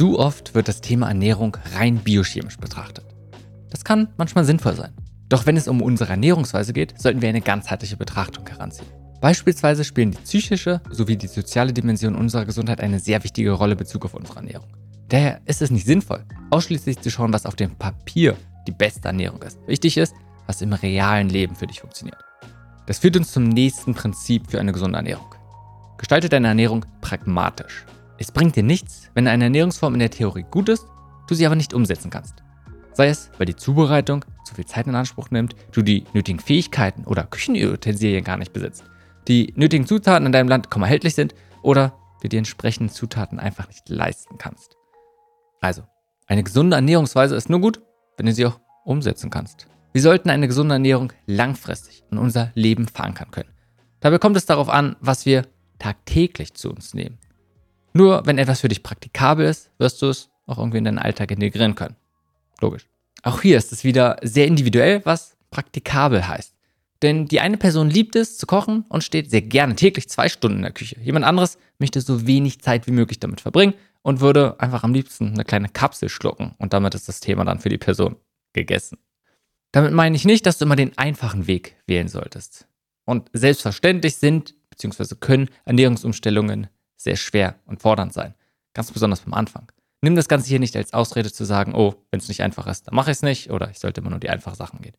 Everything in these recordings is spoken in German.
Zu oft wird das Thema Ernährung rein biochemisch betrachtet. Das kann manchmal sinnvoll sein. Doch wenn es um unsere Ernährungsweise geht, sollten wir eine ganzheitliche Betrachtung heranziehen. Beispielsweise spielen die psychische sowie die soziale Dimension unserer Gesundheit eine sehr wichtige Rolle in Bezug auf unsere Ernährung. Daher ist es nicht sinnvoll, ausschließlich zu schauen, was auf dem Papier die beste Ernährung ist. Wichtig ist, was im realen Leben für dich funktioniert. Das führt uns zum nächsten Prinzip für eine gesunde Ernährung. Gestalte deine Ernährung pragmatisch. Es bringt dir nichts, wenn eine Ernährungsform in der Theorie gut ist, du sie aber nicht umsetzen kannst. Sei es, weil die Zubereitung zu viel Zeit in Anspruch nimmt, du die nötigen Fähigkeiten oder Küchenutensilien gar nicht besitzt, die nötigen Zutaten in deinem Land kaum erhältlich sind oder du die entsprechenden Zutaten einfach nicht leisten kannst. Also, eine gesunde Ernährungsweise ist nur gut, wenn du sie auch umsetzen kannst. Wir sollten eine gesunde Ernährung langfristig in unser Leben verankern können. Dabei kommt es darauf an, was wir tagtäglich zu uns nehmen. Nur wenn etwas für dich praktikabel ist, wirst du es auch irgendwie in deinen Alltag integrieren können. Logisch. Auch hier ist es wieder sehr individuell, was praktikabel heißt. Denn die eine Person liebt es zu kochen und steht sehr gerne täglich zwei Stunden in der Küche. Jemand anderes möchte so wenig Zeit wie möglich damit verbringen und würde einfach am liebsten eine kleine Kapsel schlucken und damit ist das Thema dann für die Person gegessen. Damit meine ich nicht, dass du immer den einfachen Weg wählen solltest. Und selbstverständlich sind bzw. können Ernährungsumstellungen sehr schwer und fordernd sein. Ganz besonders beim Anfang. Nimm das Ganze hier nicht als Ausrede zu sagen, oh, wenn es nicht einfach ist, dann mache ich es nicht oder ich sollte immer nur die einfachen Sachen gehen.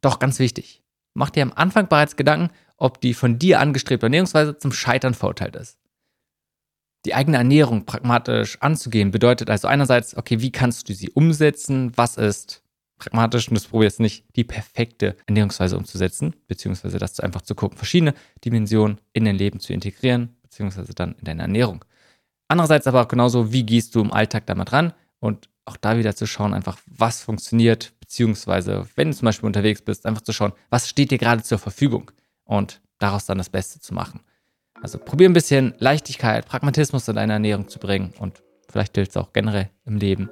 Doch ganz wichtig, mach dir am Anfang bereits Gedanken, ob die von dir angestrebte Ernährungsweise zum Scheitern verurteilt ist. Die eigene Ernährung pragmatisch anzugehen bedeutet also einerseits, okay, wie kannst du sie umsetzen? Was ist pragmatisch? Und das probierst nicht, die perfekte Ernährungsweise umzusetzen, beziehungsweise das einfach zu gucken, verschiedene Dimensionen in dein Leben zu integrieren, beziehungsweise dann in deine Ernährung. Andererseits aber auch genauso, wie gehst du im Alltag damit ran und auch da wieder zu schauen, einfach was funktioniert, beziehungsweise wenn du zum Beispiel unterwegs bist, einfach zu schauen, was steht dir gerade zur Verfügung und daraus dann das Beste zu machen. Also probier ein bisschen Leichtigkeit, Pragmatismus in deine Ernährung zu bringen und vielleicht gilt es auch generell im Leben.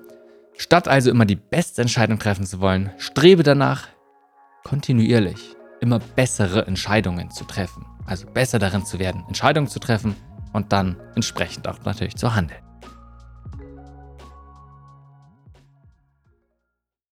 Statt also immer die beste Entscheidung treffen zu wollen, strebe danach, kontinuierlich immer bessere Entscheidungen zu treffen. Also besser darin zu werden, Entscheidungen zu treffen und dann entsprechend auch natürlich zu handeln.